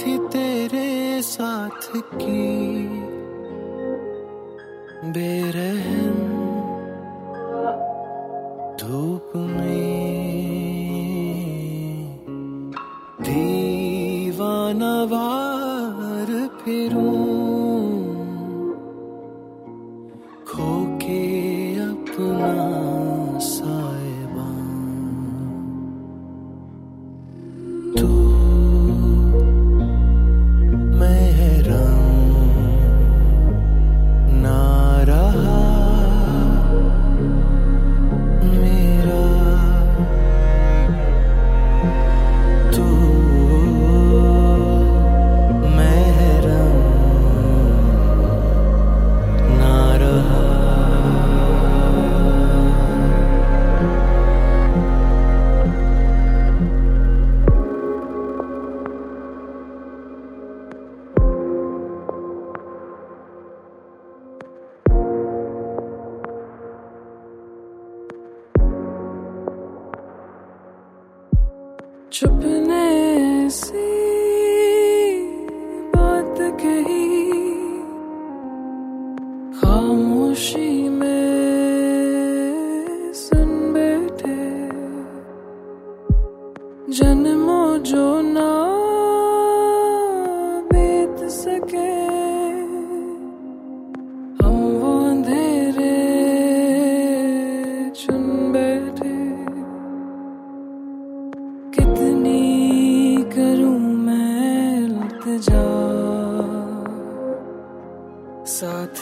थी तेरे साथ की। बेरहम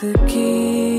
the key.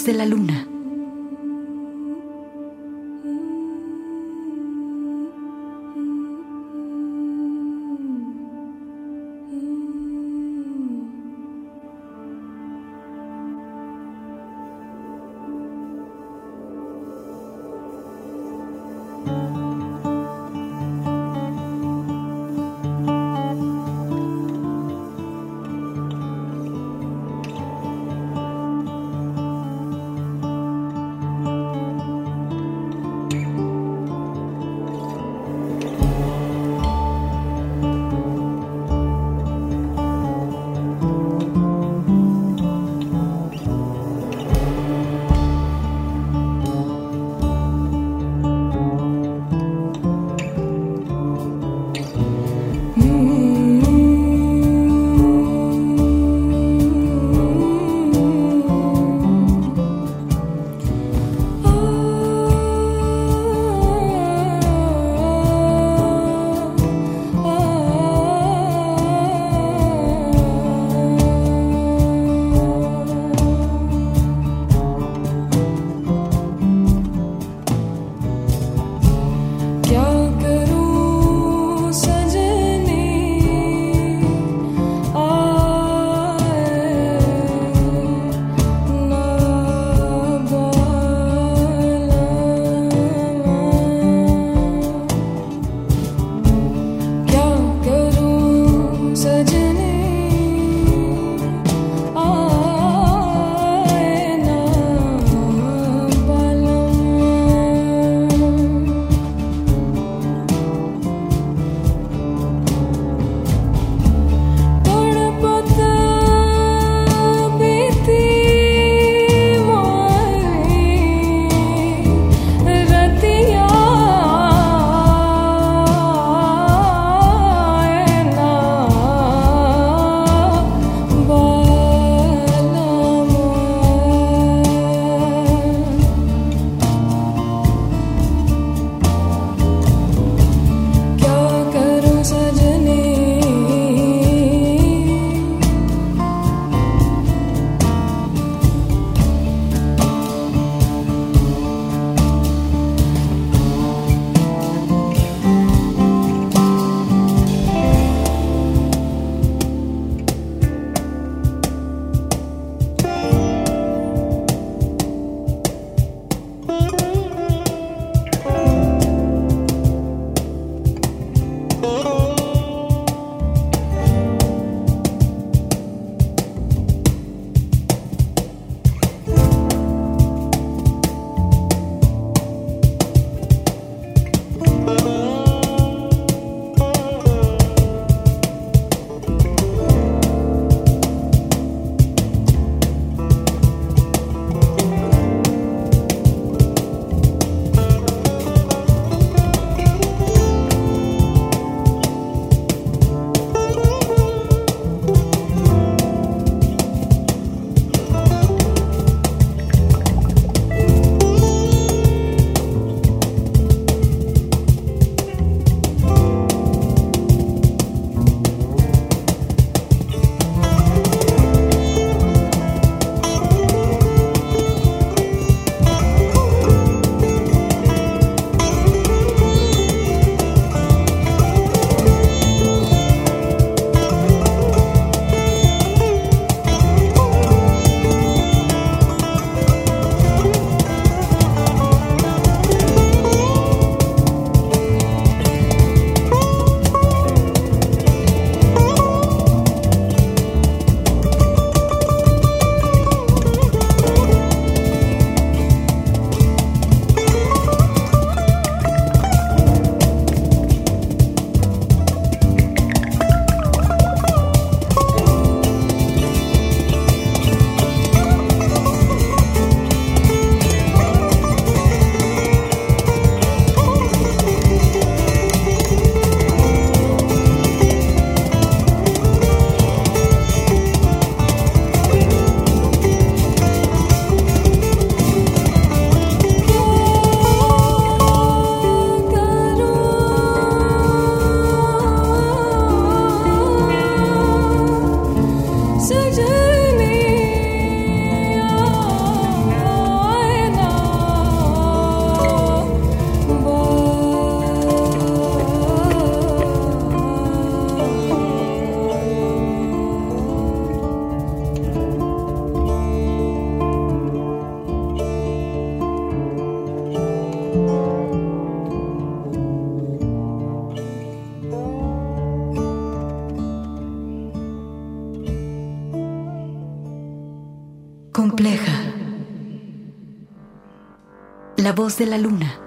De la luna. La voz de la luna.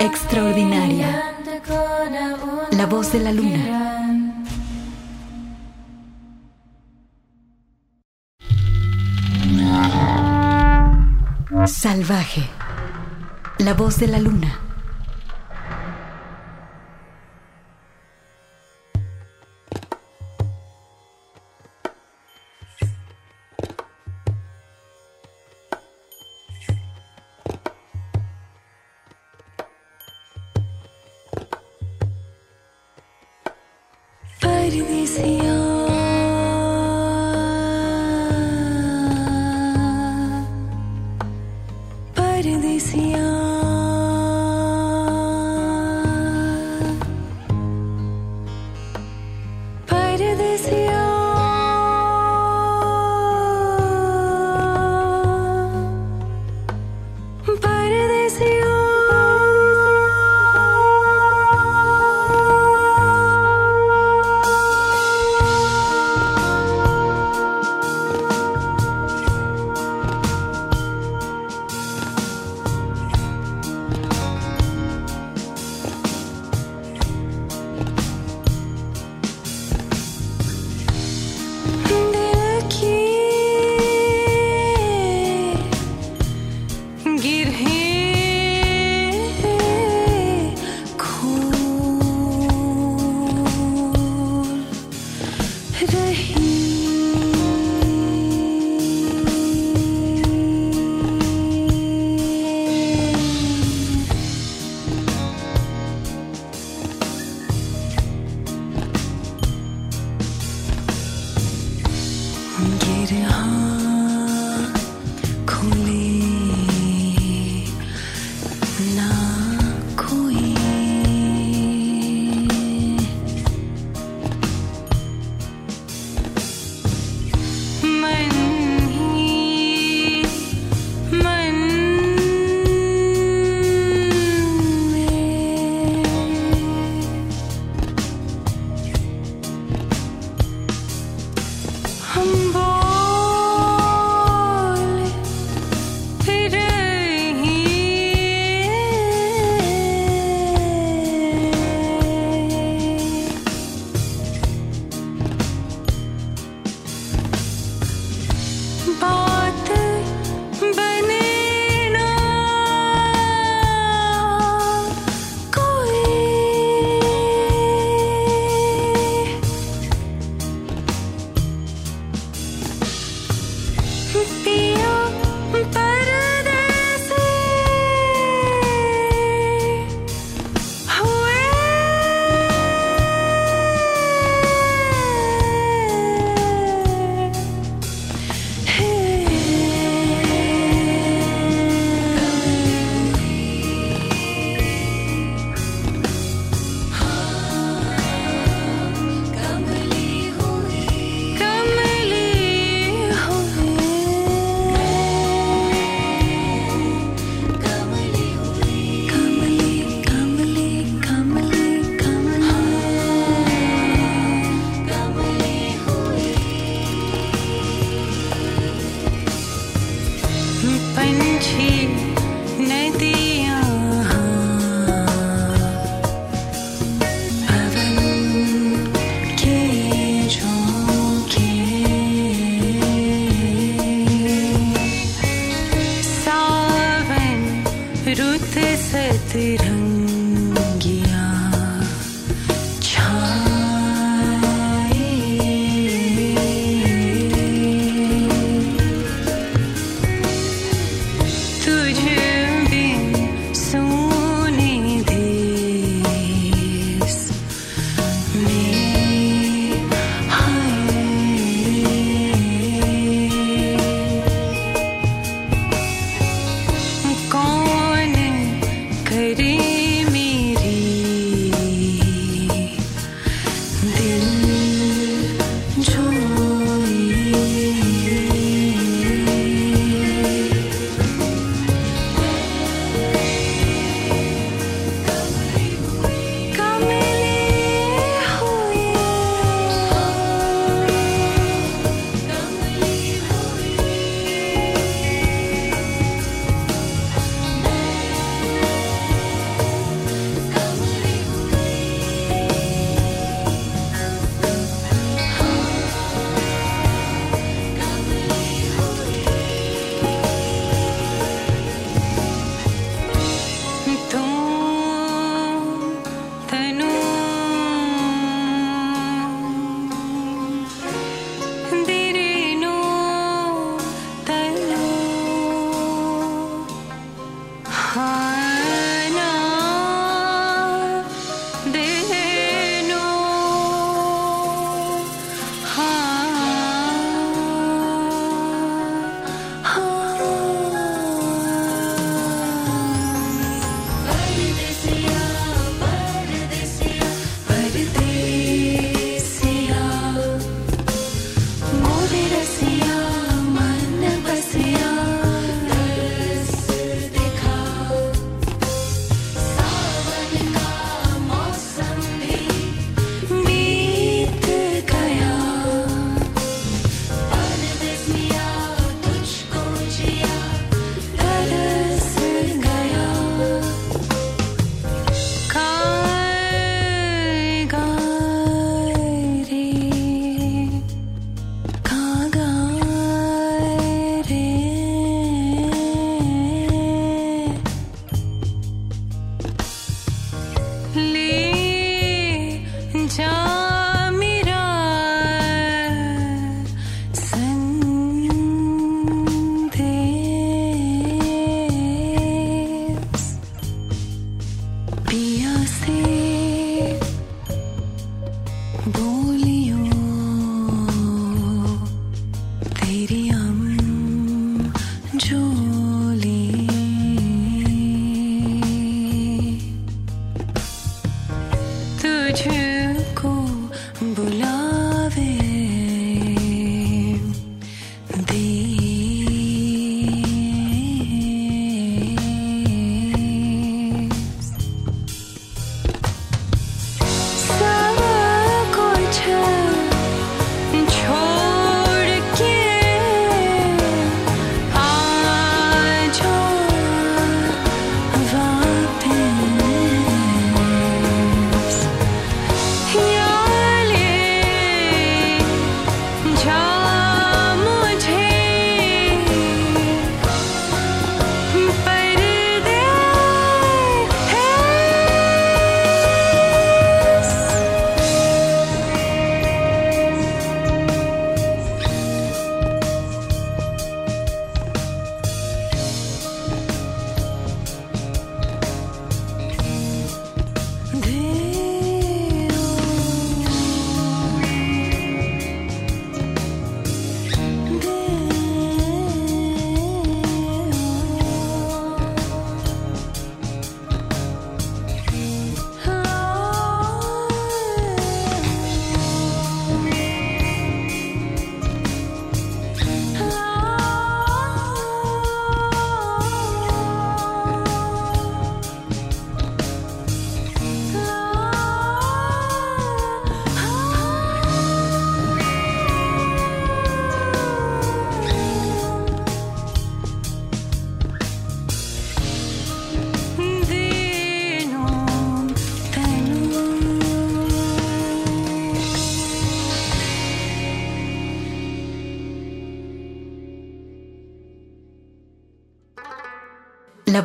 Extraordinaria. La voz de la luna. Salvaje de la luna.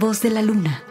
Voz de la luna.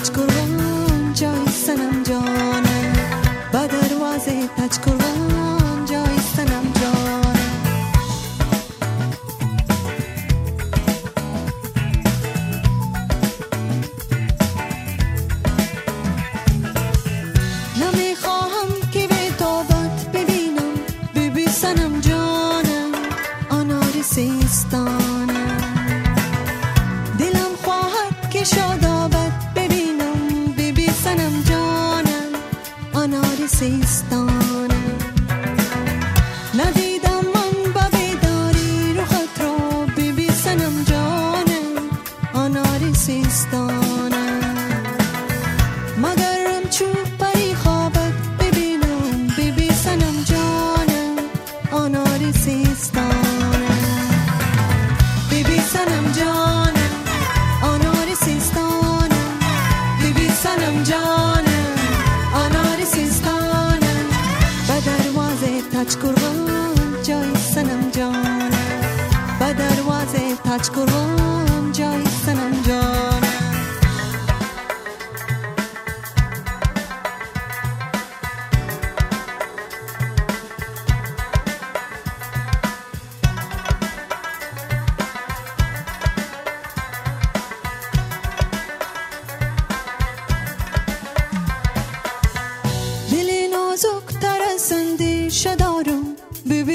taç kurunca senem canım Badar vazet touch kurunca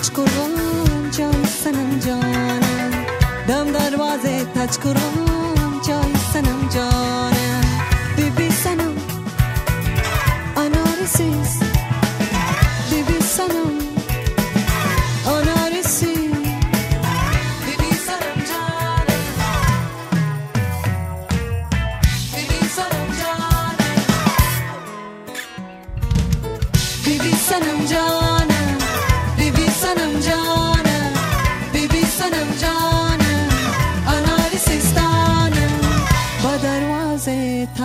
taç kurun can senin canın Dam darvaze taç kurun.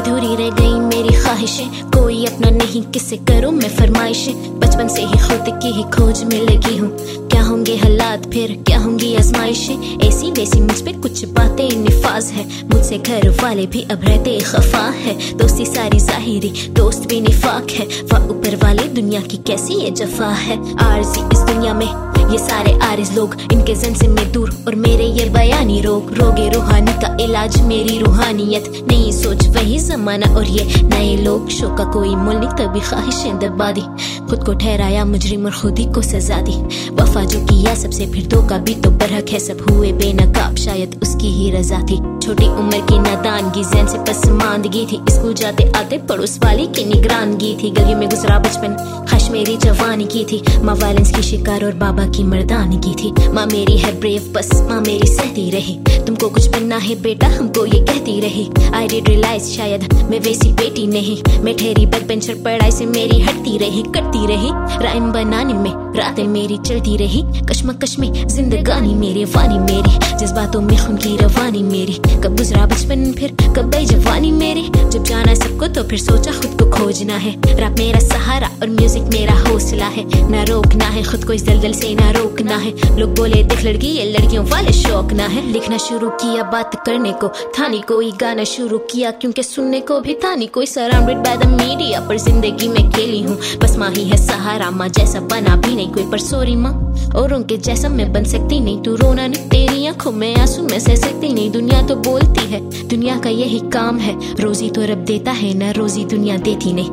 अधूरी रह गई मेरी ख्वाहिशें। कोई अपना नहीं, किसे करूँ मैं फरमाइशें? बचपन से ही खुद की ही खोज में लगी हूँ। क्या होंगे हालात, फिर क्या होंगी आजमाइशें? ऐसी वैसी मुझ पे कुछ बातें निफाज है। मुझसे घर वाले भी अब रहते खफा है। दोस्ती सारी जाहिरी, दोस्त भी निफाक है। वह ऊपर वाले दुनिया की कैसी ये जफा है? आरजी इस दुनिया में ये सारे आरिज लोग, इनके जन से मैं दूर और मेरे ये बयानी रोग। रोगे रूहानी का इलाज मेरी रूहानियत। नई सोच, वही जमाना और ये नए लोग। शो का कोई मुल नहीं, कभी ख्वाहिशें दबा दी। खुद को ठहराया मुजरिम और खुद ही को सजा दी। वफा जो किया, सबसे फिर दो का भी तो बरहक है। सब हुए बेनकाब, शायद उसकी ही रजा थी। छोटी उम्र की नादानगी, जैन से पसमानदगी थी। स्कूल जाते आते पड़ोस वाली की निगरानगी थी। गली में गुजरा बचपन, खश मेरी जवानी की थी। माँ वायलेंस की शिकार और बाबा की मर्दानी की थी। माँ मेरी है ब्रेव बस माँ मेरी सहती रही। तुमको कुछ बनना है बेटा, हमको ये कहती रही। आई डिड रियलाइज़ शायद मैं वैसी बेटी नहीं। मैं ठहरी बैक बेंचर पढ़ाई से मेरी हटती रही, कटती रही। राइम बनाने में रातें मेरी चलती रही। कश्मकश में जिंदगानी मेरी, वानी मेरी। जज्बातों में खून की रवानी मेरी। कब गुजरा बचपन फिर? कब गई जवानी मेरी? जब जाना सबको तो फिर सोचा खुद को खोजना है। रैप मेरा सहारा और म्यूज़िक मेरा हौसला है। ना रोकना है खुद को इस दलदल से, ना रोकना है। लोग बोले, देख लड़की, ये लड़कियों वाले शौक ना है। लिखना शुरू किया बात करने को। था नहीं कोई गाना शुरू किया, क्योंकि सुनने को भी था नहीं कोई सराउंडेड बाय द मीडिया पर ज़िंदगी में खेली हूँ। बस माँ ही है सहारा, माँ जैसा बना भी नहीं कोई। पर सॉरी माँ। और उनके जैसा मैं बन सकती नहीं। तू रोना नहीं तेरी आँखों में आँसू मैं सह सकती नहीं। दुनिया तो बोलती है, दुनिया का यही काम है। रोजी तो रब देता है, ना रोजी दुनिया देती नहीं।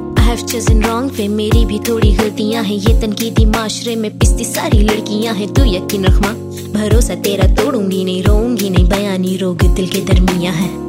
वे मेरी भी थोड़ी गलतियाँ हैं। ये तनकीदी माशरे में पिसती सारी लड़कियाँ हैं। तू यकीन रख माँ, भरोसा तेरा तोड़ूँगी नहीं, रोऊँगी नहीं। बयानी रोग दिल के दरमिया है।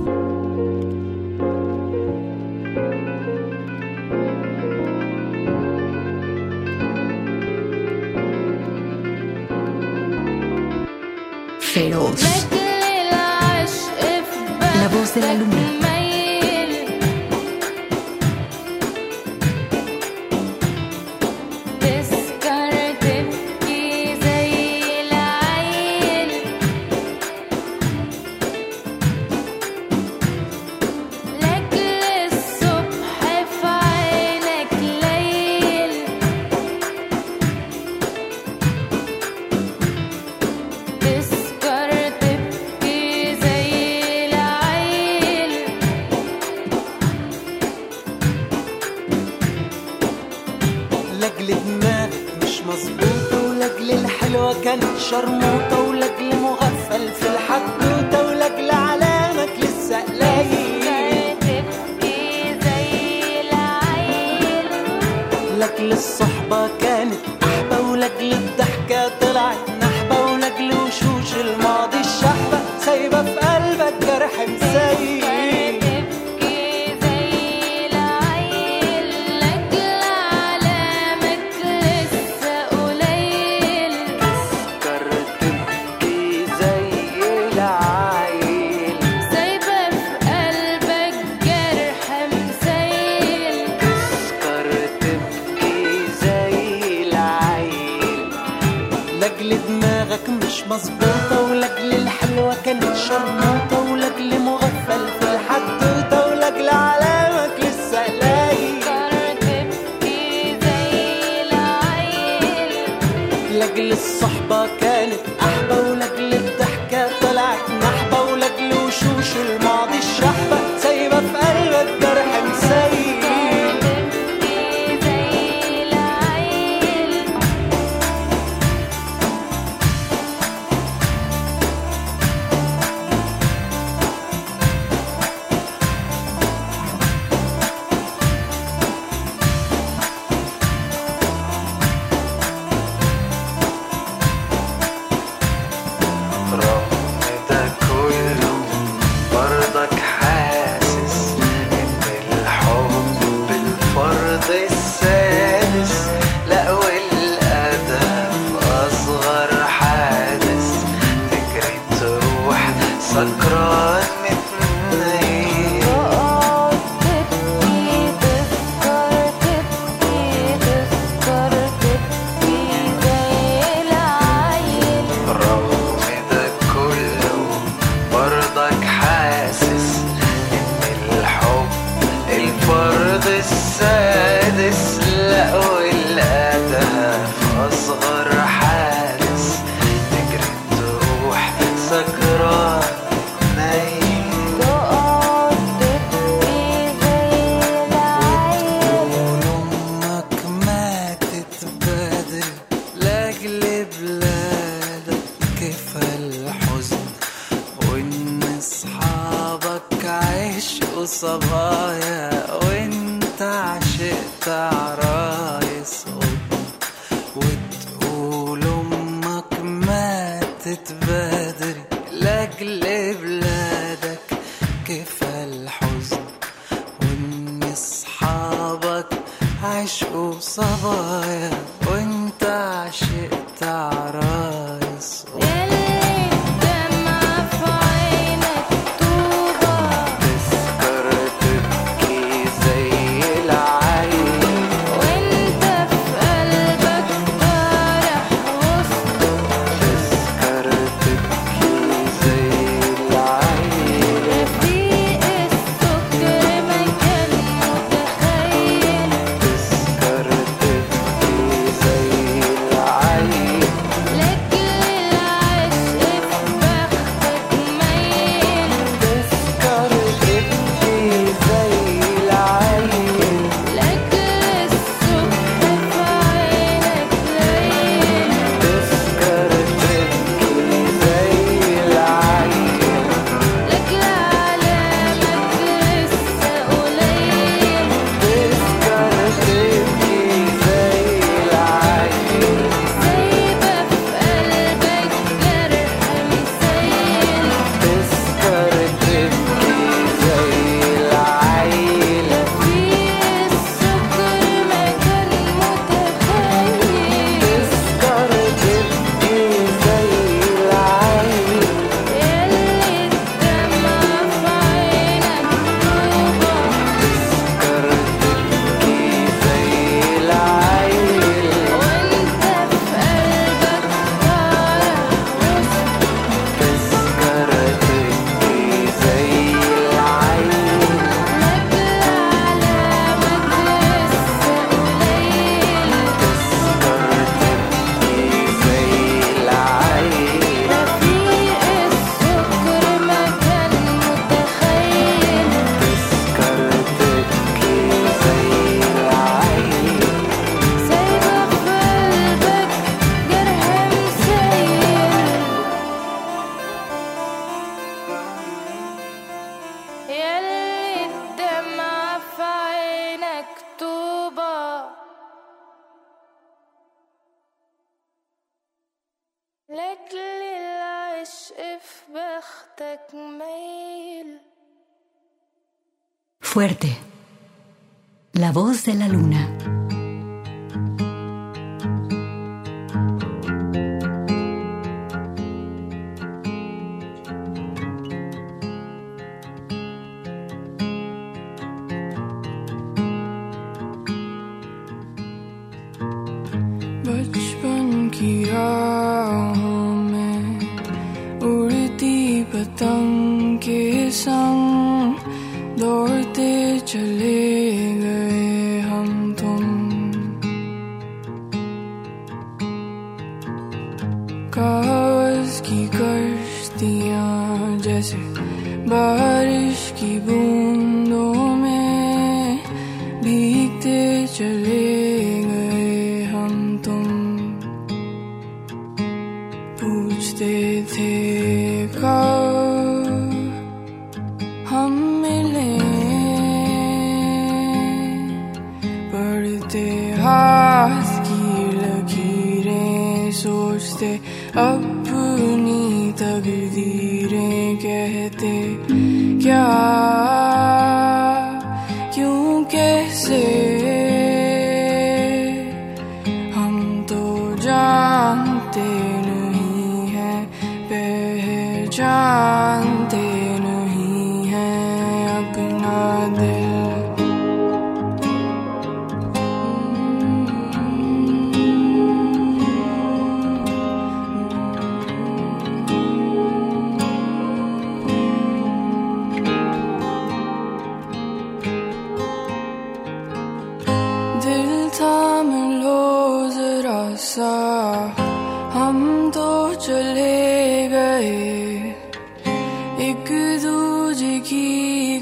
this. Uh,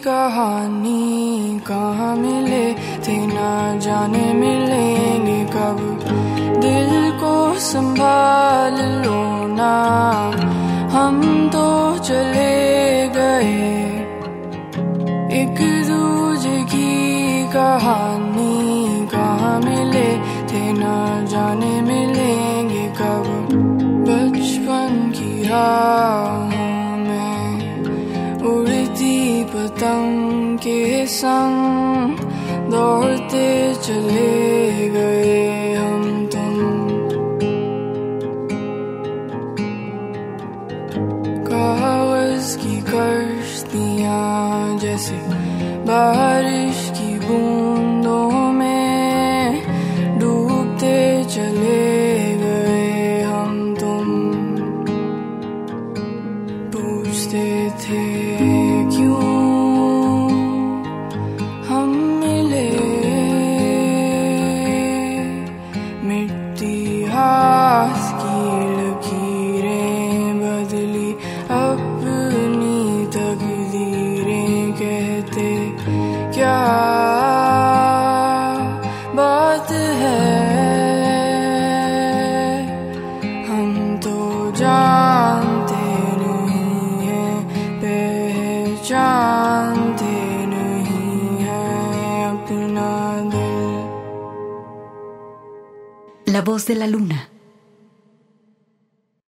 कहानी कहाँ मिले? थे ना जाने मिलेंगे कब? दिल को संभाल लो ना हम तो चले गए। एक दूजे की कहानी कहाँ मिले? थे ना जाने मिलेंगे कब? बचपन की राहों के संग दौड़ते चले गए हम तुम कागज की कश्तियाँ जैसे बारिश की बूंदों voz de la luna.